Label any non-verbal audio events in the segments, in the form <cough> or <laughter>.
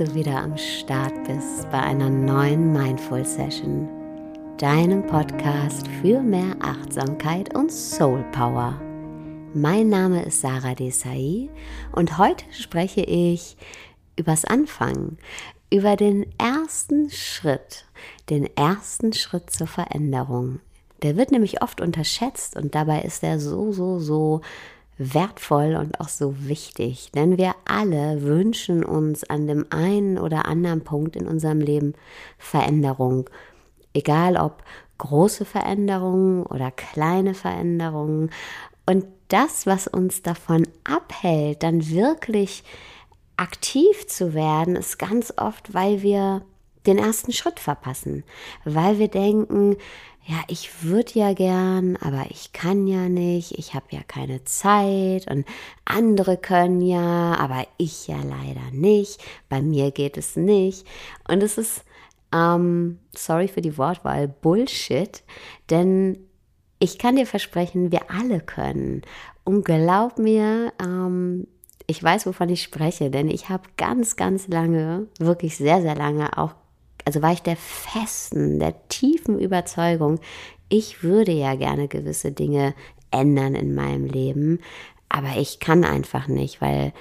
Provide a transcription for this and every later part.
Du wieder am Start bist bei einer neuen Mindful Session, deinem Podcast für mehr Achtsamkeit und Soul Power. Mein Name ist Sarah Desai und heute spreche ich übers Anfangen, über den ersten Schritt, den ersten Schritt zur Veränderung. Der wird nämlich oft unterschätzt und dabei ist er so, so, so wertvoll und auch so wichtig, denn wir alle wünschen uns an dem einen oder anderen Punkt in unserem Leben Veränderung. Egal ob große Veränderungen oder kleine Veränderungen. Und das, was uns davon abhält, dann wirklich aktiv zu werden, ist ganz oft, weil wir den ersten Schritt verpassen, weil wir denken, ja, ich würde ja gern, aber ich kann ja nicht, ich habe ja keine Zeit und andere können ja, aber ich ja leider nicht, bei mir geht es nicht. Und es ist, ähm, sorry für die Wortwahl, Bullshit, denn ich kann dir versprechen, wir alle können. Und glaub mir, ähm, ich weiß, wovon ich spreche, denn ich habe ganz, ganz lange, wirklich sehr, sehr lange auch also war ich der festen, der tiefen Überzeugung, ich würde ja gerne gewisse Dinge ändern in meinem Leben, aber ich kann einfach nicht, weil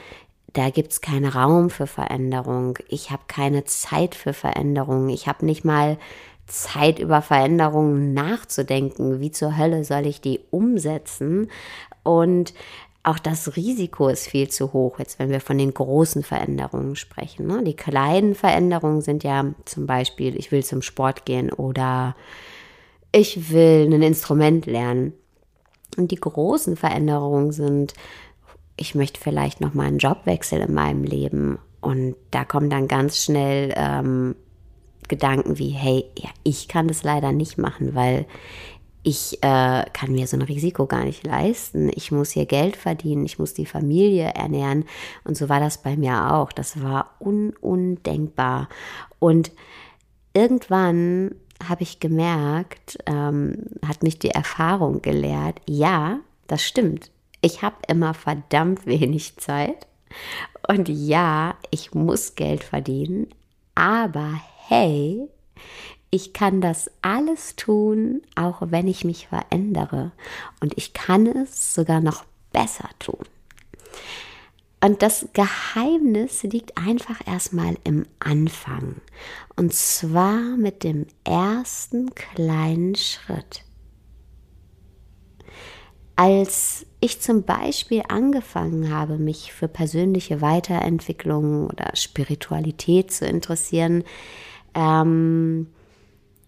da gibt es keinen Raum für Veränderung. Ich habe keine Zeit für Veränderung. Ich habe nicht mal Zeit über Veränderungen nachzudenken. Wie zur Hölle soll ich die umsetzen? Und auch das Risiko ist viel zu hoch, jetzt wenn wir von den großen Veränderungen sprechen. Ne? Die kleinen Veränderungen sind ja zum Beispiel, ich will zum Sport gehen oder ich will ein Instrument lernen. Und die großen Veränderungen sind, ich möchte vielleicht noch mal einen Jobwechsel in meinem Leben. Und da kommen dann ganz schnell ähm, Gedanken wie, hey, ja, ich kann das leider nicht machen, weil ich äh, kann mir so ein Risiko gar nicht leisten. Ich muss hier Geld verdienen, ich muss die Familie ernähren. Und so war das bei mir auch. Das war un undenkbar. Und irgendwann habe ich gemerkt, ähm, hat mich die Erfahrung gelehrt, ja, das stimmt. Ich habe immer verdammt wenig Zeit. Und ja, ich muss Geld verdienen. Aber hey, ich kann das alles tun, auch wenn ich mich verändere. Und ich kann es sogar noch besser tun. Und das Geheimnis liegt einfach erstmal im Anfang. Und zwar mit dem ersten kleinen Schritt. Als ich zum Beispiel angefangen habe, mich für persönliche Weiterentwicklung oder Spiritualität zu interessieren, ähm,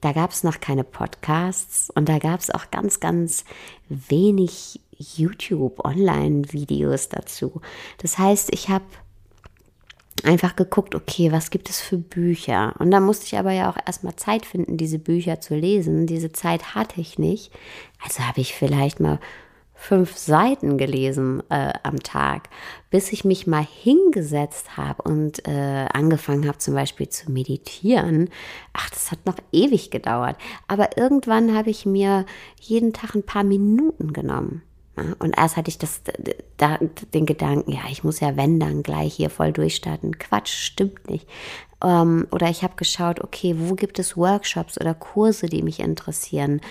da gab es noch keine Podcasts und da gab es auch ganz, ganz wenig YouTube-Online-Videos dazu. Das heißt, ich habe einfach geguckt, okay, was gibt es für Bücher? Und da musste ich aber ja auch erstmal Zeit finden, diese Bücher zu lesen. Diese Zeit hatte ich nicht. Also habe ich vielleicht mal fünf Seiten gelesen äh, am Tag, bis ich mich mal hingesetzt habe und äh, angefangen habe zum Beispiel zu meditieren. Ach, das hat noch ewig gedauert. Aber irgendwann habe ich mir jeden Tag ein paar Minuten genommen. Und erst hatte ich das, da, den Gedanken, ja, ich muss ja, wenn, dann gleich hier voll durchstarten. Quatsch, stimmt nicht. Ähm, oder ich habe geschaut, okay, wo gibt es Workshops oder Kurse, die mich interessieren?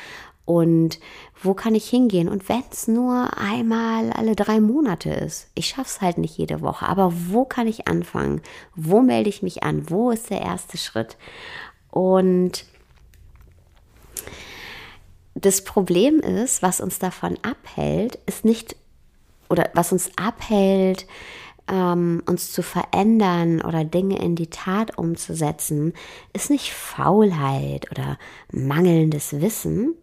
Und wo kann ich hingehen? Und wenn es nur einmal alle drei Monate ist, ich schaffe es halt nicht jede Woche, aber wo kann ich anfangen? Wo melde ich mich an? Wo ist der erste Schritt? Und das Problem ist, was uns davon abhält, ist nicht, oder was uns abhält, ähm, uns zu verändern oder Dinge in die Tat umzusetzen, ist nicht Faulheit oder mangelndes Wissen,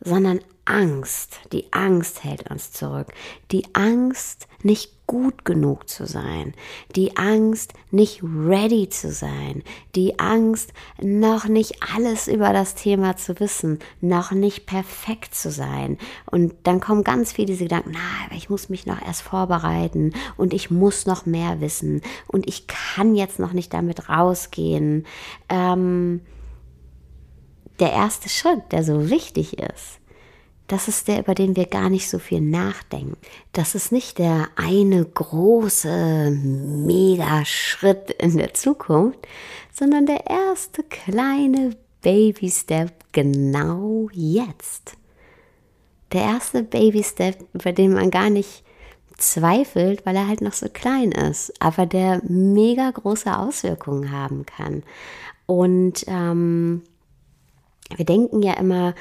sondern Angst. Die Angst hält uns zurück. Die Angst, nicht gut genug zu sein. Die Angst, nicht ready zu sein. Die Angst, noch nicht alles über das Thema zu wissen. Noch nicht perfekt zu sein. Und dann kommen ganz viele diese Gedanken, na, aber ich muss mich noch erst vorbereiten und ich muss noch mehr wissen und ich kann jetzt noch nicht damit rausgehen. Ähm, der erste Schritt, der so wichtig ist, das ist der, über den wir gar nicht so viel nachdenken. Das ist nicht der eine große Mega-Schritt in der Zukunft, sondern der erste kleine Baby-Step genau jetzt. Der erste Baby-Step, über den man gar nicht zweifelt, weil er halt noch so klein ist, aber der mega große Auswirkungen haben kann. Und ähm, wir denken ja immer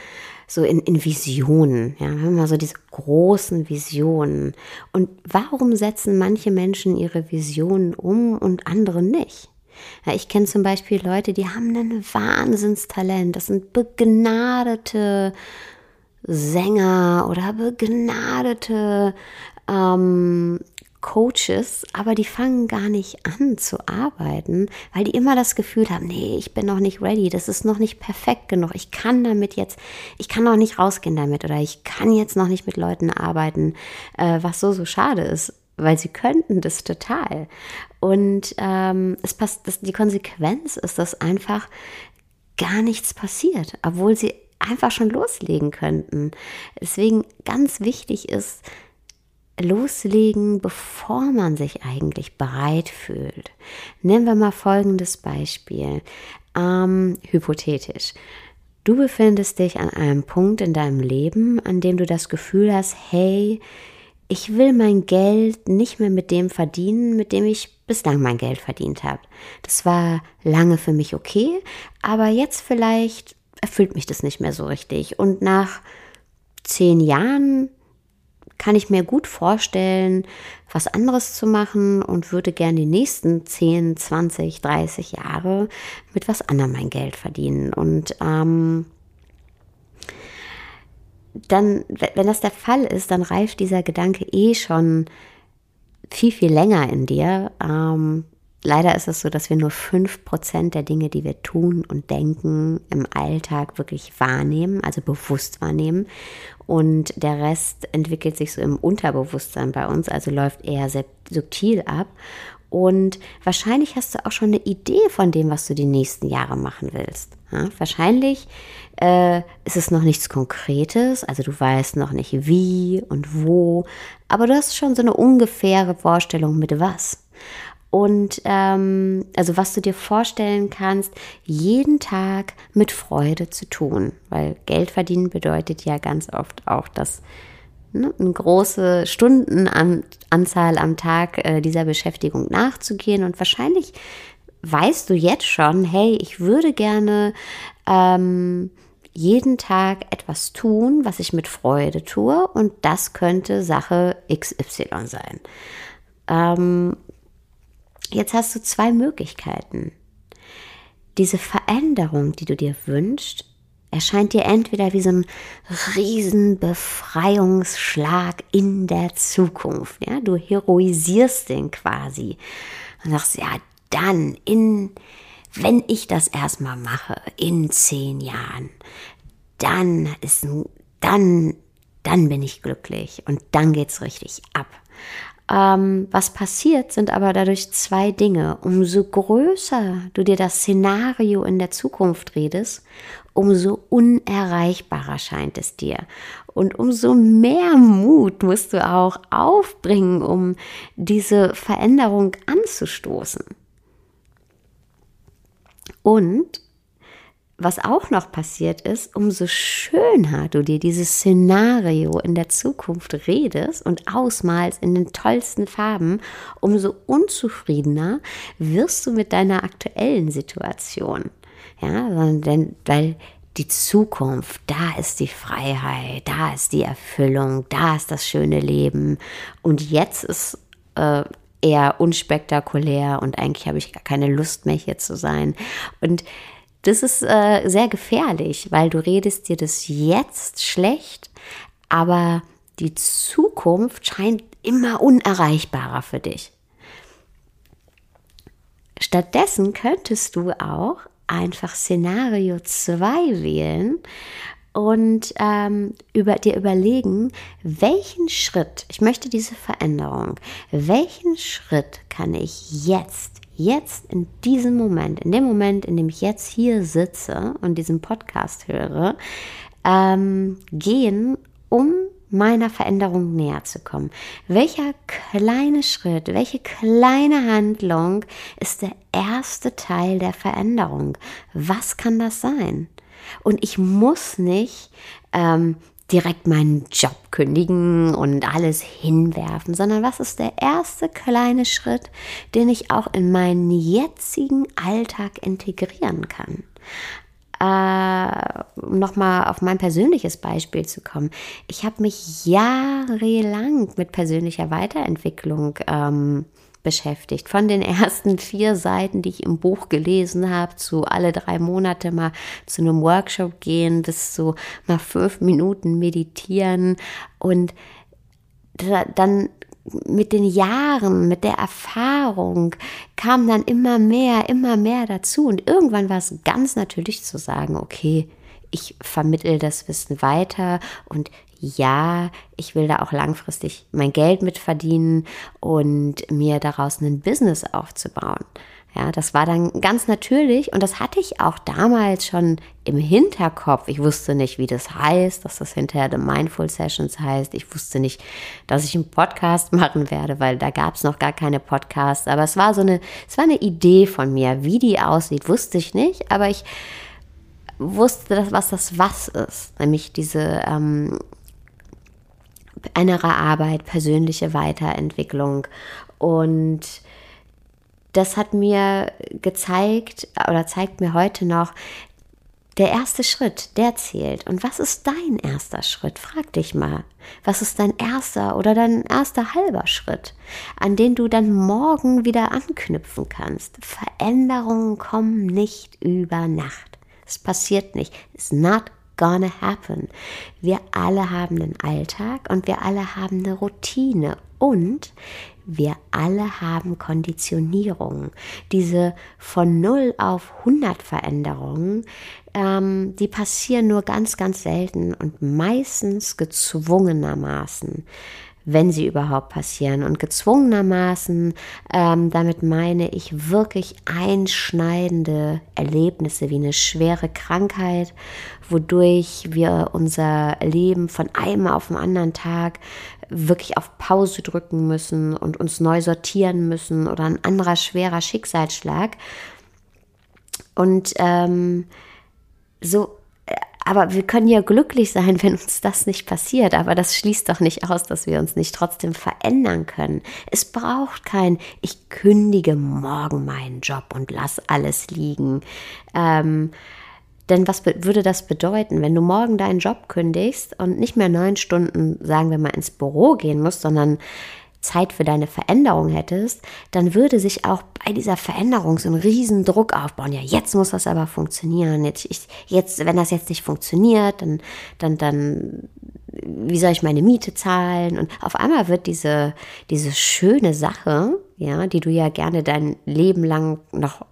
so in, in Visionen, ja, immer so diese großen Visionen. Und warum setzen manche Menschen ihre Visionen um und andere nicht? Ja, ich kenne zum Beispiel Leute, die haben ein Wahnsinnstalent. Das sind begnadete Sänger oder begnadete ähm, Coaches, aber die fangen gar nicht an zu arbeiten, weil die immer das Gefühl haben, nee, ich bin noch nicht ready, das ist noch nicht perfekt genug, ich kann damit jetzt, ich kann noch nicht rausgehen damit oder ich kann jetzt noch nicht mit Leuten arbeiten, äh, was so, so schade ist, weil sie könnten das total. Und ähm, es passt, das, die Konsequenz ist, dass einfach gar nichts passiert, obwohl sie einfach schon loslegen könnten. Deswegen ganz wichtig ist, loslegen, bevor man sich eigentlich bereit fühlt. Nehmen wir mal folgendes Beispiel. Ähm, hypothetisch. Du befindest dich an einem Punkt in deinem Leben, an dem du das Gefühl hast, hey, ich will mein Geld nicht mehr mit dem verdienen, mit dem ich bislang mein Geld verdient habe. Das war lange für mich okay, aber jetzt vielleicht erfüllt mich das nicht mehr so richtig. Und nach zehn Jahren kann ich mir gut vorstellen, was anderes zu machen und würde gerne die nächsten 10, 20, 30 Jahre mit was anderem mein Geld verdienen. Und ähm, dann, wenn das der Fall ist, dann reift dieser Gedanke eh schon viel, viel länger in dir. Ähm, leider ist es so, dass wir nur 5% der Dinge, die wir tun und denken, im Alltag wirklich wahrnehmen, also bewusst wahrnehmen und der Rest entwickelt sich so im Unterbewusstsein bei uns, also läuft eher sehr subtil ab. Und wahrscheinlich hast du auch schon eine Idee von dem, was du die nächsten Jahre machen willst. Ja, wahrscheinlich äh, ist es noch nichts Konkretes, also du weißt noch nicht wie und wo, aber du hast schon so eine ungefähre Vorstellung mit was und ähm, also was du dir vorstellen kannst, jeden Tag mit Freude zu tun, weil Geld verdienen bedeutet ja ganz oft auch, dass ne, eine große Stundenanzahl am Tag äh, dieser Beschäftigung nachzugehen. Und wahrscheinlich weißt du jetzt schon, hey, ich würde gerne ähm, jeden Tag etwas tun, was ich mit Freude tue. Und das könnte Sache XY sein. Ähm, Jetzt hast du zwei Möglichkeiten. Diese Veränderung, die du dir wünschst, erscheint dir entweder wie so ein riesen Befreiungsschlag in der Zukunft. Ja? Du heroisierst den quasi und sagst, ja, dann in, wenn ich das erstmal mache, in zehn Jahren, dann ist, dann, dann bin ich glücklich und dann geht's richtig ab. Ähm, was passiert, sind aber dadurch zwei Dinge. Umso größer du dir das Szenario in der Zukunft redest, umso unerreichbarer scheint es dir. Und umso mehr Mut musst du auch aufbringen, um diese Veränderung anzustoßen. Und was auch noch passiert ist, umso schöner du dir dieses Szenario in der Zukunft redest und ausmalst in den tollsten Farben, umso unzufriedener wirst du mit deiner aktuellen Situation. Ja, denn, weil die Zukunft, da ist die Freiheit, da ist die Erfüllung, da ist das schöne Leben. Und jetzt ist äh, eher unspektakulär und eigentlich habe ich gar keine Lust mehr hier zu sein. Und das ist äh, sehr gefährlich, weil du redest dir das jetzt schlecht, aber die Zukunft scheint immer unerreichbarer für dich. Stattdessen könntest du auch einfach Szenario 2 wählen und ähm, über, dir überlegen, welchen Schritt, ich möchte diese Veränderung, welchen Schritt kann ich jetzt jetzt in diesem Moment, in dem Moment, in dem ich jetzt hier sitze und diesen Podcast höre, ähm, gehen, um meiner Veränderung näher zu kommen? Welcher kleine Schritt, welche kleine Handlung ist der erste Teil der Veränderung? Was kann das sein? Und ich muss nicht ähm, direkt meinen Job kündigen und alles hinwerfen, sondern was ist der erste kleine Schritt, den ich auch in meinen jetzigen Alltag integrieren kann? Äh, um nochmal auf mein persönliches Beispiel zu kommen. Ich habe mich jahrelang mit persönlicher Weiterentwicklung ähm, beschäftigt. Von den ersten vier Seiten, die ich im Buch gelesen habe, zu alle drei Monate mal zu einem Workshop gehen, bis zu mal fünf Minuten meditieren und dann mit den Jahren, mit der Erfahrung kam dann immer mehr, immer mehr dazu. Und irgendwann war es ganz natürlich zu sagen, okay, ich vermittel das Wissen weiter und ja, ich will da auch langfristig mein Geld mit verdienen und mir daraus ein Business aufzubauen. Ja, das war dann ganz natürlich und das hatte ich auch damals schon im Hinterkopf. Ich wusste nicht, wie das heißt, dass das hinterher The Mindful Sessions heißt. Ich wusste nicht, dass ich einen Podcast <laughs> machen werde, weil da gab es noch gar keine Podcasts. Aber es war so eine, es war eine Idee von mir. Wie die aussieht, wusste ich nicht, aber ich wusste, was das was ist, nämlich diese ähm, innere Arbeit, persönliche Weiterentwicklung und das hat mir gezeigt oder zeigt mir heute noch, der erste Schritt, der zählt. Und was ist dein erster Schritt? Frag dich mal. Was ist dein erster oder dein erster halber Schritt, an den du dann morgen wieder anknüpfen kannst? Veränderungen kommen nicht über Nacht. Es passiert nicht. It's not gonna happen. Wir alle haben einen Alltag und wir alle haben eine Routine und wir alle haben Konditionierung. Diese von 0 auf 100 Veränderungen, ähm, die passieren nur ganz, ganz selten und meistens gezwungenermaßen wenn sie überhaupt passieren. Und gezwungenermaßen, ähm, damit meine ich wirklich einschneidende Erlebnisse wie eine schwere Krankheit, wodurch wir unser Leben von einem auf den anderen Tag wirklich auf Pause drücken müssen und uns neu sortieren müssen oder ein anderer schwerer Schicksalsschlag. Und ähm, so, aber wir können ja glücklich sein, wenn uns das nicht passiert. Aber das schließt doch nicht aus, dass wir uns nicht trotzdem verändern können. Es braucht kein, ich kündige morgen meinen Job und lass alles liegen. Ähm, denn was würde das bedeuten, wenn du morgen deinen Job kündigst und nicht mehr neun Stunden, sagen wir mal, ins Büro gehen musst, sondern Zeit für deine Veränderung hättest, dann würde sich auch bei dieser Veränderung so ein riesen Druck aufbauen. Ja, jetzt muss das aber funktionieren. Jetzt, ich, jetzt wenn das jetzt nicht funktioniert, dann, dann, dann, wie soll ich meine Miete zahlen? Und auf einmal wird diese, diese schöne Sache, ja, die du ja gerne dein Leben lang noch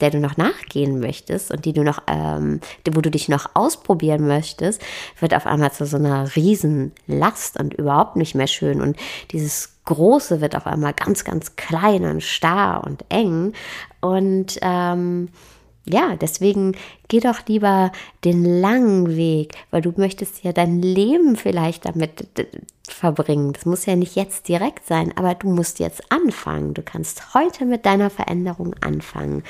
der du noch nachgehen möchtest und die du noch, ähm, wo du dich noch ausprobieren möchtest, wird auf einmal zu so einer Riesenlast und überhaupt nicht mehr schön. Und dieses Große wird auf einmal ganz, ganz klein und starr und eng. Und ähm, ja, deswegen geh doch lieber den langen Weg, weil du möchtest ja dein Leben vielleicht damit verbringen. Das muss ja nicht jetzt direkt sein, aber du musst jetzt anfangen. Du kannst heute mit deiner Veränderung anfangen.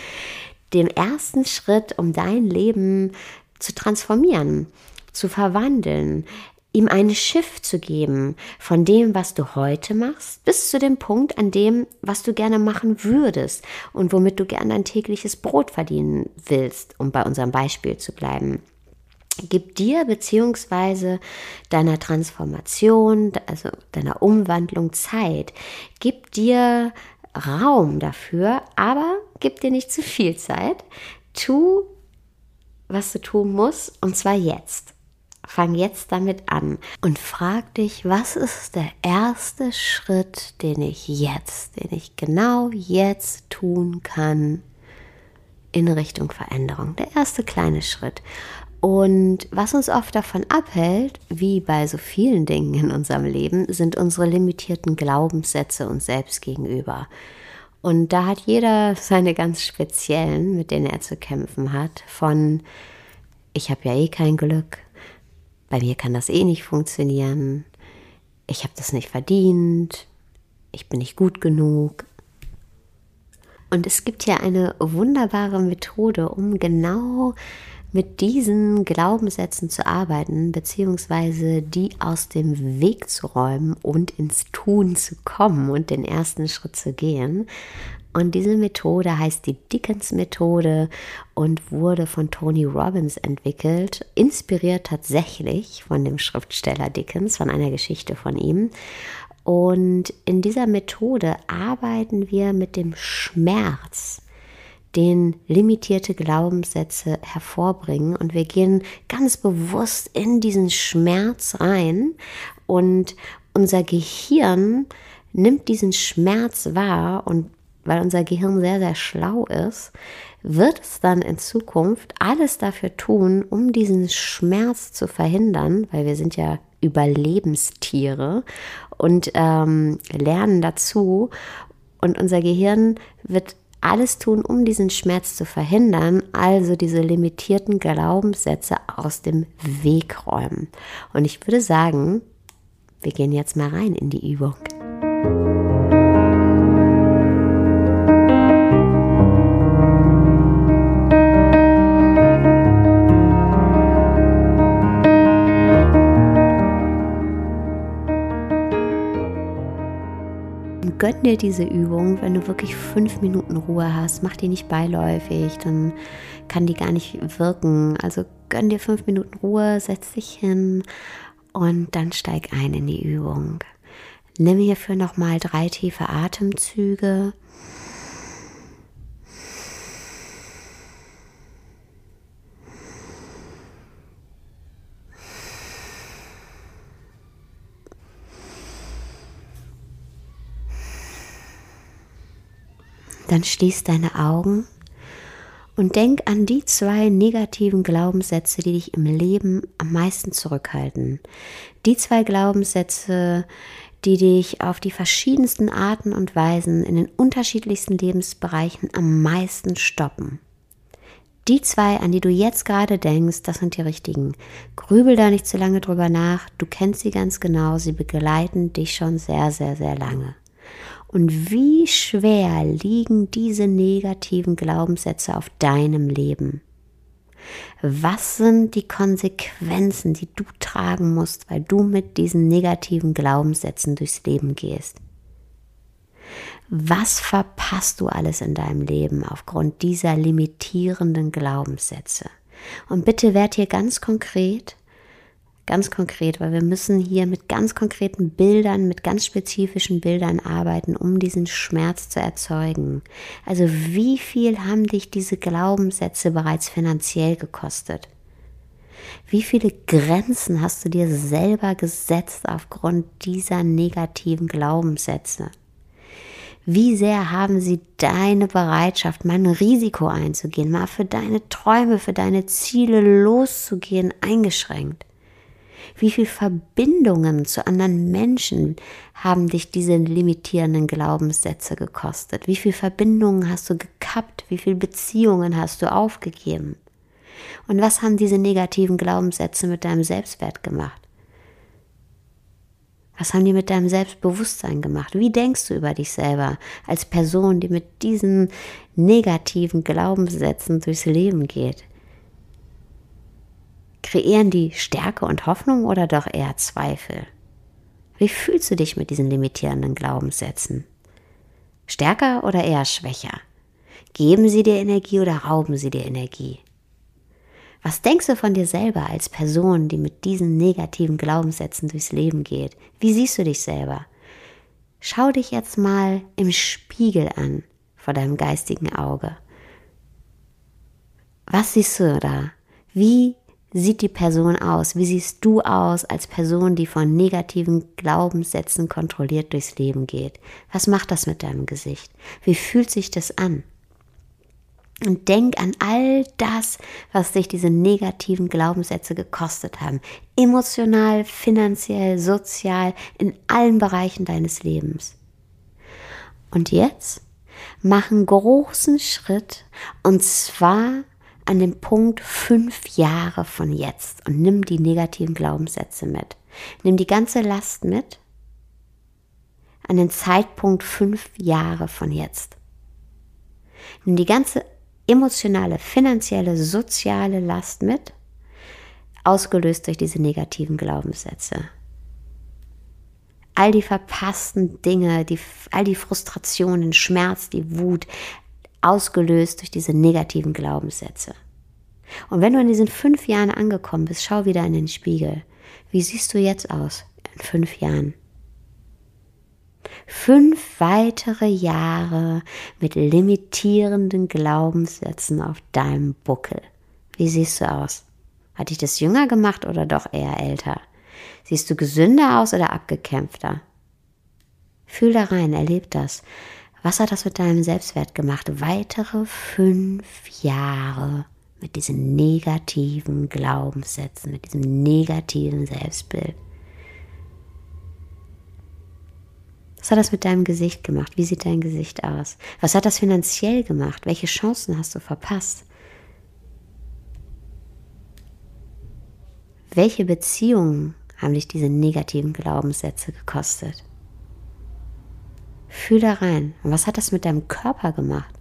Den ersten Schritt, um dein Leben zu transformieren, zu verwandeln, ihm ein Schiff zu geben von dem, was du heute machst, bis zu dem Punkt, an dem, was du gerne machen würdest und womit du gerne dein tägliches Brot verdienen willst, um bei unserem Beispiel zu bleiben. Gib dir beziehungsweise deiner Transformation, also deiner Umwandlung Zeit. Gib dir Raum dafür, aber gib dir nicht zu viel Zeit. Tu, was du tun musst, und zwar jetzt. Fang jetzt damit an und frag dich, was ist der erste Schritt, den ich jetzt, den ich genau jetzt tun kann in Richtung Veränderung. Der erste kleine Schritt. Und was uns oft davon abhält, wie bei so vielen Dingen in unserem Leben, sind unsere limitierten Glaubenssätze uns selbst gegenüber. Und da hat jeder seine ganz speziellen, mit denen er zu kämpfen hat, von ich habe ja eh kein Glück, bei mir kann das eh nicht funktionieren, ich habe das nicht verdient, ich bin nicht gut genug. Und es gibt ja eine wunderbare Methode, um genau mit diesen Glaubenssätzen zu arbeiten, beziehungsweise die aus dem Weg zu räumen und ins Tun zu kommen und den ersten Schritt zu gehen. Und diese Methode heißt die Dickens-Methode und wurde von Tony Robbins entwickelt, inspiriert tatsächlich von dem Schriftsteller Dickens, von einer Geschichte von ihm. Und in dieser Methode arbeiten wir mit dem Schmerz, den limitierte Glaubenssätze hervorbringen. Und wir gehen ganz bewusst in diesen Schmerz rein und unser Gehirn nimmt diesen Schmerz wahr und weil unser Gehirn sehr, sehr schlau ist, wird es dann in Zukunft alles dafür tun, um diesen Schmerz zu verhindern, weil wir sind ja Überlebenstiere und ähm, lernen dazu. Und unser Gehirn wird alles tun, um diesen Schmerz zu verhindern, also diese limitierten Glaubenssätze aus dem Weg räumen. Und ich würde sagen, wir gehen jetzt mal rein in die Übung. Gönn dir diese Übung, wenn du wirklich fünf Minuten Ruhe hast. Mach die nicht beiläufig, dann kann die gar nicht wirken. Also gönn dir fünf Minuten Ruhe, setz dich hin und dann steig ein in die Übung. Nimm hierfür nochmal drei tiefe Atemzüge. Dann schließ deine Augen und denk an die zwei negativen Glaubenssätze, die dich im Leben am meisten zurückhalten. Die zwei Glaubenssätze, die dich auf die verschiedensten Arten und Weisen in den unterschiedlichsten Lebensbereichen am meisten stoppen. Die zwei, an die du jetzt gerade denkst, das sind die richtigen. Grübel da nicht zu lange drüber nach. Du kennst sie ganz genau. Sie begleiten dich schon sehr, sehr, sehr lange. Und wie schwer liegen diese negativen Glaubenssätze auf deinem Leben? Was sind die Konsequenzen, die du tragen musst, weil du mit diesen negativen Glaubenssätzen durchs Leben gehst? Was verpasst du alles in deinem Leben aufgrund dieser limitierenden Glaubenssätze? Und bitte werd hier ganz konkret Ganz konkret, weil wir müssen hier mit ganz konkreten Bildern, mit ganz spezifischen Bildern arbeiten, um diesen Schmerz zu erzeugen. Also wie viel haben dich diese Glaubenssätze bereits finanziell gekostet? Wie viele Grenzen hast du dir selber gesetzt aufgrund dieser negativen Glaubenssätze? Wie sehr haben sie deine Bereitschaft, mal ein Risiko einzugehen, mal für deine Träume, für deine Ziele loszugehen, eingeschränkt? Wie viele Verbindungen zu anderen Menschen haben dich diese limitierenden Glaubenssätze gekostet? Wie viele Verbindungen hast du gekappt? Wie viele Beziehungen hast du aufgegeben? Und was haben diese negativen Glaubenssätze mit deinem Selbstwert gemacht? Was haben die mit deinem Selbstbewusstsein gemacht? Wie denkst du über dich selber als Person, die mit diesen negativen Glaubenssätzen durchs Leben geht? Kreieren die Stärke und Hoffnung oder doch eher Zweifel? Wie fühlst du dich mit diesen limitierenden Glaubenssätzen? Stärker oder eher schwächer? Geben sie dir Energie oder rauben sie dir Energie? Was denkst du von dir selber als Person, die mit diesen negativen Glaubenssätzen durchs Leben geht? Wie siehst du dich selber? Schau dich jetzt mal im Spiegel an vor deinem geistigen Auge. Was siehst du da? Wie sieht die Person aus? Wie siehst du aus als Person, die von negativen Glaubenssätzen kontrolliert durchs Leben geht? Was macht das mit deinem Gesicht? Wie fühlt sich das an? Und denk an all das, was dich diese negativen Glaubenssätze gekostet haben. Emotional, finanziell, sozial, in allen Bereichen deines Lebens. Und jetzt mach einen großen Schritt und zwar an den Punkt fünf Jahre von jetzt und nimm die negativen Glaubenssätze mit. Nimm die ganze Last mit an den Zeitpunkt fünf Jahre von jetzt. Nimm die ganze emotionale, finanzielle, soziale Last mit, ausgelöst durch diese negativen Glaubenssätze. All die verpassten Dinge, die, all die Frustrationen, Schmerz, die Wut, ausgelöst durch diese negativen Glaubenssätze. Und wenn du in diesen fünf Jahren angekommen bist, schau wieder in den Spiegel. Wie siehst du jetzt aus in fünf Jahren? Fünf weitere Jahre mit limitierenden Glaubenssätzen auf deinem Buckel. Wie siehst du aus? Hat dich das jünger gemacht oder doch eher älter? Siehst du gesünder aus oder abgekämpfter? Fühl da rein, erleb das. Was hat das mit deinem Selbstwert gemacht? Weitere fünf Jahre mit diesen negativen Glaubenssätzen, mit diesem negativen Selbstbild. Was hat das mit deinem Gesicht gemacht? Wie sieht dein Gesicht aus? Was hat das finanziell gemacht? Welche Chancen hast du verpasst? Welche Beziehungen haben dich diese negativen Glaubenssätze gekostet? Fühl da rein. Und was hat das mit deinem Körper gemacht?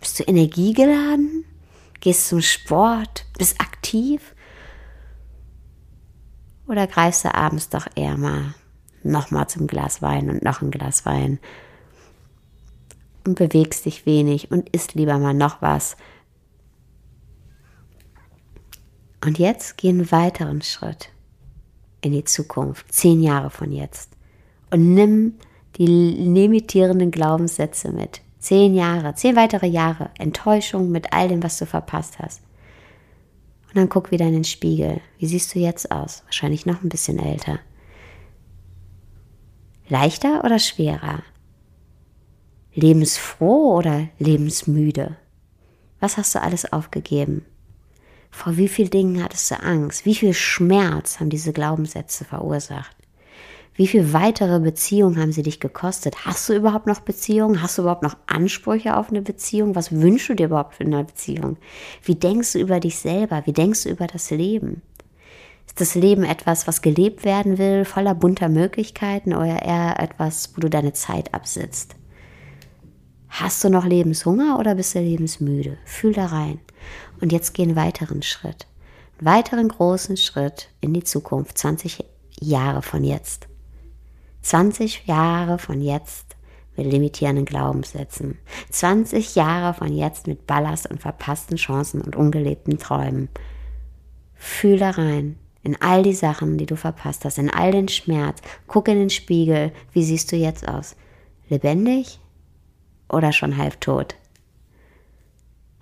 Bist du energiegeladen? Gehst zum Sport? Bist aktiv? Oder greifst du abends doch eher mal nochmal zum Glas Wein und noch ein Glas Wein und bewegst dich wenig und isst lieber mal noch was? Und jetzt geh einen weiteren Schritt in die Zukunft, zehn Jahre von jetzt. Und nimm die limitierenden Glaubenssätze mit. Zehn Jahre, zehn weitere Jahre Enttäuschung mit all dem, was du verpasst hast. Und dann guck wieder in den Spiegel. Wie siehst du jetzt aus? Wahrscheinlich noch ein bisschen älter. Leichter oder schwerer? Lebensfroh oder lebensmüde? Was hast du alles aufgegeben? Vor wie vielen Dingen hattest du Angst? Wie viel Schmerz haben diese Glaubenssätze verursacht? Wie viel weitere Beziehungen haben sie dich gekostet? Hast du überhaupt noch Beziehungen? Hast du überhaupt noch Ansprüche auf eine Beziehung? Was wünschst du dir überhaupt für eine Beziehung? Wie denkst du über dich selber? Wie denkst du über das Leben? Ist das Leben etwas, was gelebt werden will, voller bunter Möglichkeiten oder eher etwas, wo du deine Zeit absitzt? Hast du noch Lebenshunger oder bist du lebensmüde? Fühl da rein. Und jetzt geh einen weiteren Schritt. Einen weiteren großen Schritt in die Zukunft, 20 Jahre von jetzt. 20 Jahre von jetzt mit limitierenden Glaubenssätzen. 20 Jahre von jetzt mit Ballast und verpassten Chancen und ungelebten Träumen. Fühl da rein in all die Sachen, die du verpasst hast, in all den Schmerz. Guck in den Spiegel. Wie siehst du jetzt aus? Lebendig oder schon halb tot?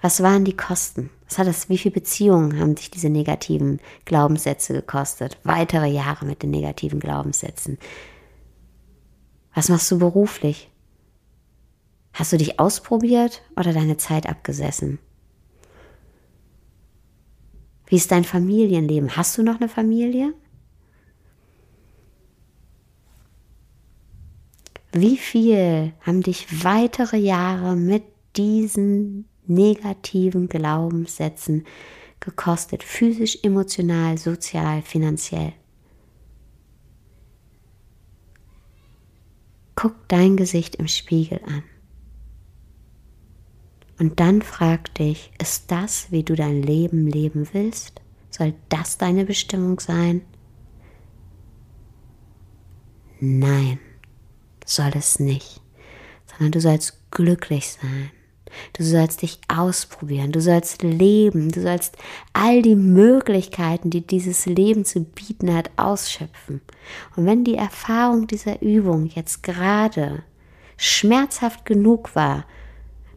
Was waren die Kosten? Was hat das, wie viele Beziehungen haben dich diese negativen Glaubenssätze gekostet? Weitere Jahre mit den negativen Glaubenssätzen. Was machst du beruflich? Hast du dich ausprobiert oder deine Zeit abgesessen? Wie ist dein Familienleben? Hast du noch eine Familie? Wie viel haben dich weitere Jahre mit diesen negativen Glaubenssätzen gekostet? Physisch, emotional, sozial, finanziell? Guck dein Gesicht im Spiegel an. Und dann frag dich, ist das, wie du dein Leben leben willst? Soll das deine Bestimmung sein? Nein, soll es nicht, sondern du sollst glücklich sein. Du sollst dich ausprobieren, du sollst leben, du sollst all die Möglichkeiten, die dieses Leben zu bieten hat, ausschöpfen. Und wenn die Erfahrung dieser Übung jetzt gerade schmerzhaft genug war,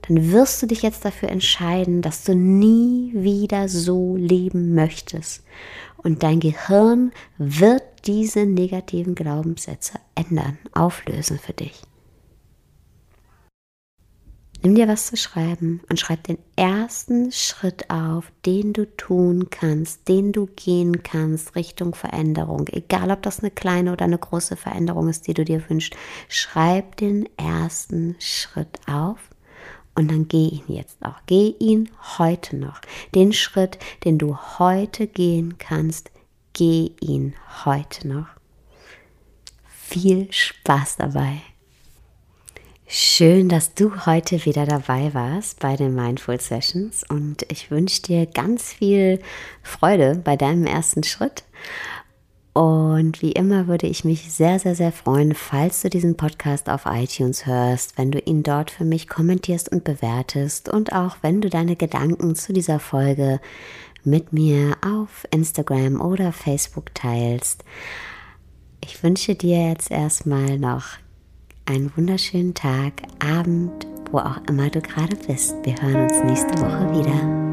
dann wirst du dich jetzt dafür entscheiden, dass du nie wieder so leben möchtest. Und dein Gehirn wird diese negativen Glaubenssätze ändern, auflösen für dich. Nimm dir was zu schreiben und schreib den ersten Schritt auf, den du tun kannst, den du gehen kannst Richtung Veränderung. Egal, ob das eine kleine oder eine große Veränderung ist, die du dir wünschst. Schreib den ersten Schritt auf Und dann geh ihn jetzt auch. Geh ihn heute noch. Den Schritt, den du heute gehen kannst, geh ihn heute noch. Viel Spaß dabei. Schön, dass du heute wieder dabei warst bei den Mindful Sessions und ich wünsche dir ganz viel Freude bei deinem ersten Schritt. Und wie immer würde ich mich sehr, sehr, sehr freuen, falls du diesen Podcast auf iTunes hörst, wenn du ihn dort für mich kommentierst und bewertest und auch wenn du deine Gedanken zu dieser Folge mit mir auf Instagram oder Facebook teilst. Ich wünsche dir jetzt erstmal noch einen wunderschönen Tag, Abend, wo auch immer du gerade bist. Wir hören uns nächste Woche wieder.